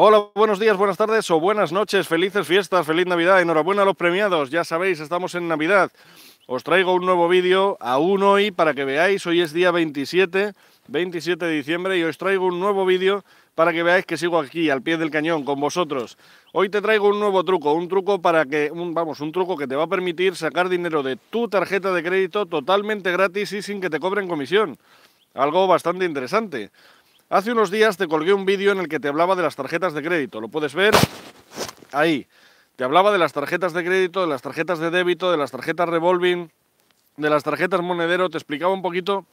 Hola, buenos días, buenas tardes o buenas noches, felices fiestas, feliz Navidad, enhorabuena a los premiados, ya sabéis, estamos en Navidad. Os traigo un nuevo vídeo, aún hoy, para que veáis, hoy es día 27, 27 de diciembre, y os traigo un nuevo vídeo para que veáis que sigo aquí, al pie del cañón, con vosotros. Hoy te traigo un nuevo truco, un truco para que, vamos, un truco que te va a permitir sacar dinero de tu tarjeta de crédito totalmente gratis y sin que te cobren comisión. Algo bastante interesante. Hace unos días te colgué un vídeo en el que te hablaba de las tarjetas de crédito, lo puedes ver ahí. Te hablaba de las tarjetas de crédito, de las tarjetas de débito, de las tarjetas revolving, de las tarjetas monedero, te explicaba un poquito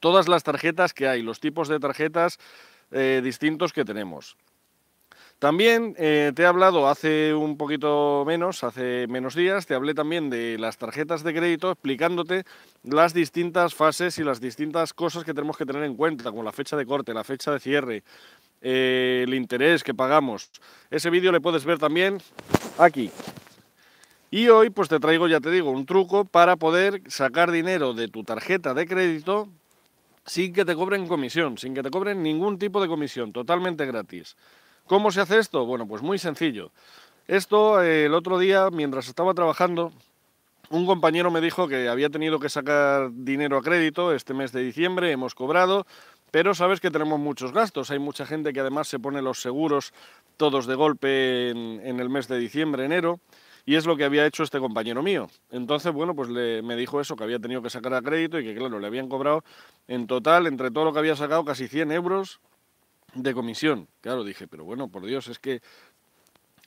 todas las tarjetas que hay, los tipos de tarjetas eh, distintos que tenemos. También eh, te he hablado hace un poquito menos, hace menos días, te hablé también de las tarjetas de crédito explicándote las distintas fases y las distintas cosas que tenemos que tener en cuenta, como la fecha de corte, la fecha de cierre, eh, el interés que pagamos. Ese vídeo le puedes ver también aquí. Y hoy pues te traigo, ya te digo, un truco para poder sacar dinero de tu tarjeta de crédito sin que te cobren comisión, sin que te cobren ningún tipo de comisión, totalmente gratis. ¿Cómo se hace esto? Bueno, pues muy sencillo. Esto eh, el otro día, mientras estaba trabajando, un compañero me dijo que había tenido que sacar dinero a crédito este mes de diciembre, hemos cobrado, pero sabes que tenemos muchos gastos. Hay mucha gente que además se pone los seguros todos de golpe en, el mes de diciembre, enero, y es lo que había hecho este compañero mío. Entonces, bueno, pues le, me dijo eso, que había tenido que sacar a crédito y que, claro, le habían cobrado en total, entre todo lo que había sacado, casi 100 euros de comisión. Claro, dije, pero bueno, por Dios, es que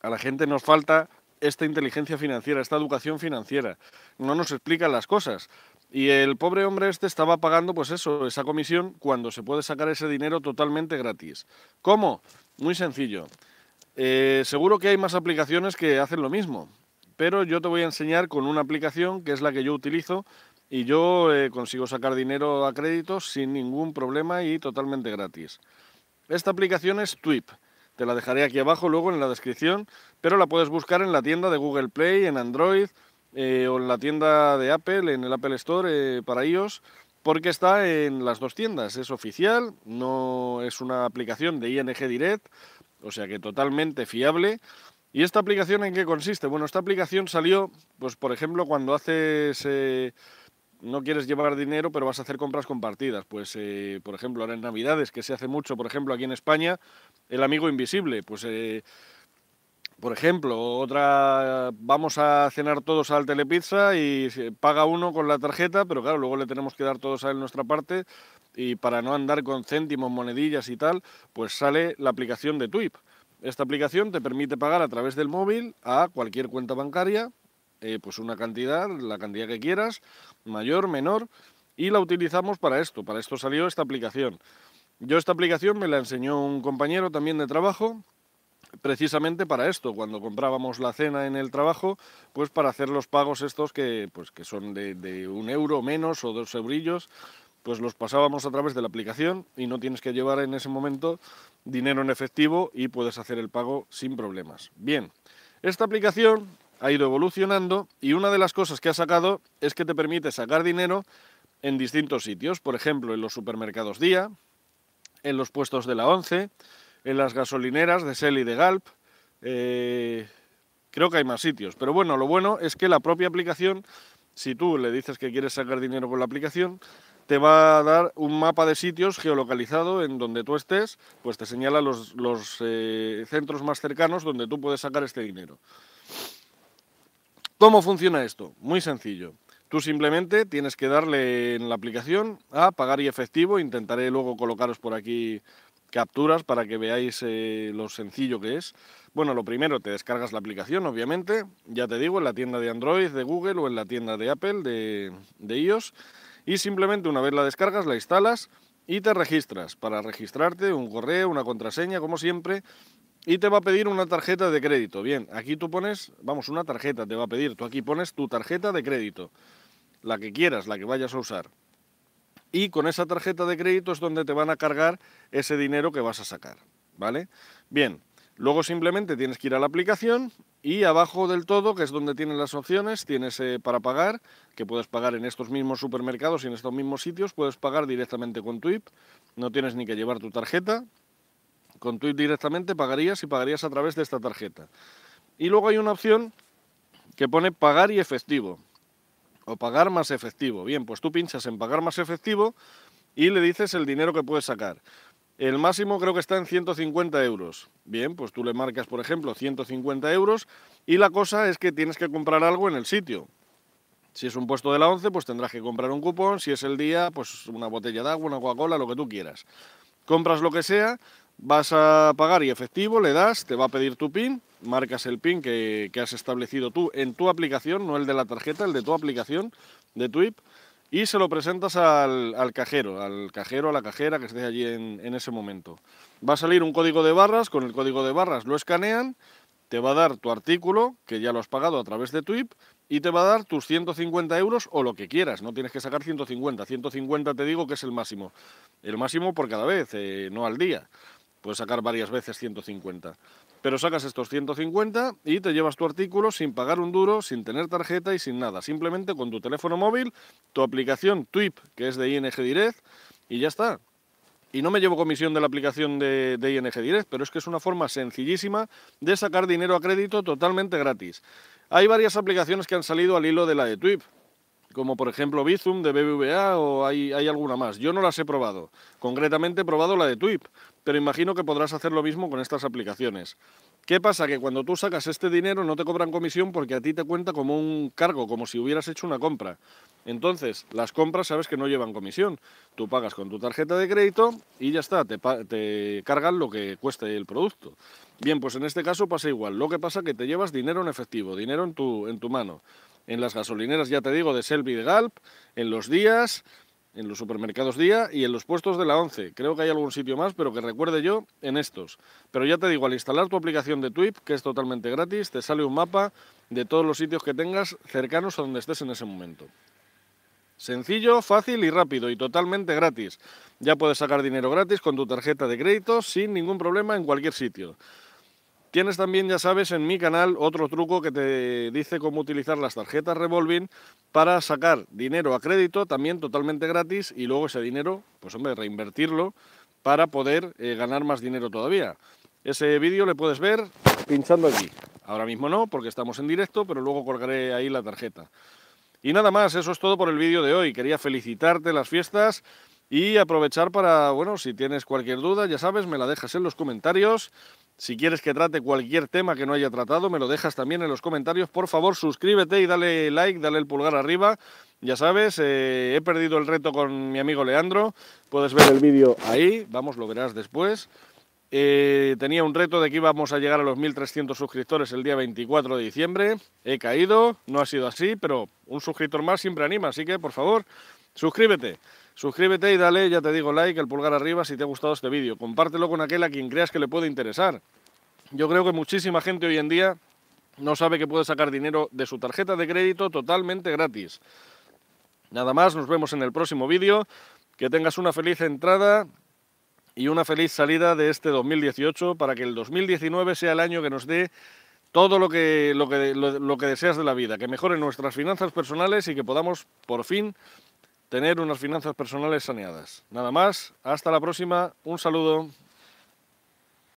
a la gente nos falta esta inteligencia financiera, esta educación financiera. No nos explican las cosas. Y el pobre hombre este estaba pagando, pues eso, esa comisión cuando se puede sacar ese dinero totalmente gratis. ¿Cómo? Muy sencillo. Eh, seguro que hay más aplicaciones que hacen lo mismo, pero yo te voy a enseñar con una aplicación que es la que yo utilizo y yo eh, consigo sacar dinero a crédito sin ningún problema y totalmente gratis. Esta aplicación es Twip. Te la dejaré aquí abajo luego en la descripción, pero la puedes buscar en la tienda de Google Play, en Android eh, o en la tienda de Apple, en el Apple Store eh, para iOS, porque está en las dos tiendas. Es oficial, no es una aplicación de ING Direct, o sea que totalmente fiable. ¿Y esta aplicación en qué consiste? Bueno, esta aplicación salió, pues por ejemplo, cuando haces... Eh, no quieres llevar dinero, pero vas a hacer compras compartidas. Pues, eh, por ejemplo, ahora en Navidades, que se hace mucho, por ejemplo, aquí en España, el amigo invisible. Pues, eh, por ejemplo, otra, vamos a cenar todos al Telepizza y paga uno con la tarjeta, pero claro, luego le tenemos que dar todos a él nuestra parte y para no andar con céntimos, monedillas y tal, pues sale la aplicación de TWIP. Esta aplicación te permite pagar a través del móvil a cualquier cuenta bancaria eh, pues una cantidad, la cantidad que quieras, mayor, menor, y la utilizamos para esto. Para esto salió esta aplicación. Yo esta aplicación me la enseñó un compañero también de trabajo, precisamente para esto, cuando comprábamos la cena en el trabajo, pues para hacer los pagos estos que, pues que son de, un euro menos o dos eurillos, pues los pasábamos a través de la aplicación y no tienes que llevar en ese momento dinero en efectivo y puedes hacer el pago sin problemas. Bien, esta aplicación ha ido evolucionando y una de las cosas que ha sacado es que te permite sacar dinero en distintos sitios, por ejemplo, en los supermercados Día, en los puestos de la ONCE, en las gasolineras de Shell y de Galp. Eh, creo que hay más sitios, pero bueno, lo bueno es que la propia aplicación, si tú le dices que quieres sacar dinero con la aplicación, te va a dar un mapa de sitios geolocalizado en donde tú estés, pues te señala los, eh, centros más cercanos donde tú puedes sacar este dinero. ¿Cómo funciona esto? Muy sencillo. Tú simplemente tienes que darle en la aplicación a pagar y efectivo. Intentaré luego colocaros por aquí capturas para que veáis eh, lo sencillo que es. Bueno, lo primero, te descargas la aplicación, obviamente. Ya te digo, en la tienda de Android, de Google o en la tienda de Apple, de, de iOS. Y simplemente una vez la descargas, la instalas y te registras. Para registrarte, un correo, una contraseña, como siempre, y te va a pedir una tarjeta de crédito. Bien, aquí tú pones, vamos, una tarjeta te va a pedir. Tú aquí pones tu tarjeta de crédito, la que quieras, la que vayas a usar. Y con esa tarjeta de crédito es donde te van a cargar ese dinero que vas a sacar, ¿vale? Bien, luego simplemente tienes que ir a la aplicación y abajo del todo, que es donde tienes las opciones, tienes eh, para pagar, que puedes pagar en estos mismos supermercados y en estos mismos sitios, puedes pagar directamente con tu IP, no tienes ni que llevar tu tarjeta, con Twip directamente pagarías y pagarías a través de esta tarjeta. Y luego hay una opción que pone pagar y efectivo o pagar más efectivo. Bien, pues tú pinchas en pagar más efectivo y le dices el dinero que puedes sacar. El máximo creo que está en 150 euros. Bien, pues tú le marcas, por ejemplo, 150 euros y la cosa es que tienes que comprar algo en el sitio. Si es un puesto de la 11, pues tendrás que comprar un cupón. Si es el día, pues una botella de agua, una Coca-Cola, lo que tú quieras. Compras lo que sea, vas a pagar y efectivo, le das, te va a pedir tu PIN, marcas el PIN que, has establecido tú en tu aplicación, no el de la tarjeta, el de tu aplicación de TWIP, y se lo presentas al, cajero, al cajero, a la cajera que esté allí en, en ese momento. Va a salir un código de barras, con el código de barras lo escanean, te va a dar tu artículo, que ya lo has pagado a través de TWIP, y te va a dar tus 150 euros o lo que quieras, no tienes que sacar 150, 150 te digo que es el máximo, el máximo por cada vez, eh, no al día, puedes sacar varias veces 150, pero sacas estos 150 y te llevas tu artículo sin pagar un duro, sin tener tarjeta y sin nada, simplemente con tu teléfono móvil, tu aplicación TWIP, que es de ING Direct, y ya está, y no me llevo comisión de la aplicación de, ING Direct, pero es que es una forma sencillísima de sacar dinero a crédito totalmente gratis. Hay varias aplicaciones que han salido al hilo de la de TWIP, como por ejemplo Bizum de BBVA o hay, hay, alguna más. Yo no las he probado. Concretamente he probado la de TWIP, pero imagino que podrás hacer lo mismo con estas aplicaciones. ¿Qué pasa? Que cuando tú sacas este dinero no te cobran comisión porque a ti te cuenta como un cargo, como si hubieras hecho una compra. Entonces, las compras sabes que no llevan comisión. Tú pagas con tu tarjeta de crédito y ya está, te, te cargan lo que cueste el producto. Bien, pues en este caso pasa igual. Lo que pasa es que te llevas dinero en efectivo, dinero en tu, en tu mano. En las gasolineras, ya te digo, de Selby de Galp, en los días, en los supermercados día y en los puestos de la 11. Creo que hay algún sitio más, pero que recuerde yo en estos. Pero ya te digo, al instalar tu aplicación de TWIP, que es totalmente gratis, te sale un mapa de todos los sitios que tengas cercanos a donde estés en ese momento. Sencillo, fácil y rápido y totalmente gratis. Ya puedes sacar dinero gratis con tu tarjeta de crédito sin ningún problema en cualquier sitio. Tienes también, ya sabes, en mi canal otro truco que te dice cómo utilizar las tarjetas revolving para sacar dinero a crédito, también totalmente gratis, y luego ese dinero, pues hombre, reinvertirlo para poder eh, ganar más dinero todavía. Ese vídeo le puedes ver pinchando aquí. Ahora mismo no, porque estamos en directo, pero luego colgaré ahí la tarjeta. Y nada más, eso es todo por el vídeo de hoy. Quería felicitarte las fiestas y aprovechar para, bueno, si tienes cualquier duda, ya sabes, me la dejas en los comentarios. Si quieres que trate cualquier tema que no haya tratado, me lo dejas también en los comentarios. Por favor, suscríbete y dale like, dale el pulgar arriba. Ya sabes, eh, he perdido el reto con mi amigo Leandro. Puedes ver el vídeo ahí, vamos, lo verás después. Eh, tenía un reto de que íbamos a llegar a los 1.300 suscriptores el día 24 de diciembre. He caído, no ha sido así, pero un suscriptor más siempre anima, así que por favor, suscríbete. Suscríbete y dale, ya te digo, like, el pulgar arriba si te ha gustado este vídeo. Compártelo con aquel a quien creas que le puede interesar. Yo creo que muchísima gente hoy en día no sabe que puede sacar dinero de su tarjeta de crédito totalmente gratis. Nada más, nos vemos en el próximo vídeo. Que tengas una feliz entrada y una feliz salida de este 2018 para que el 2019 sea el año que nos dé todo lo que, lo que, lo que deseas de la vida, que mejore nuestras finanzas personales y que podamos por fin tener unas finanzas personales saneadas. Nada más, hasta la próxima, un saludo.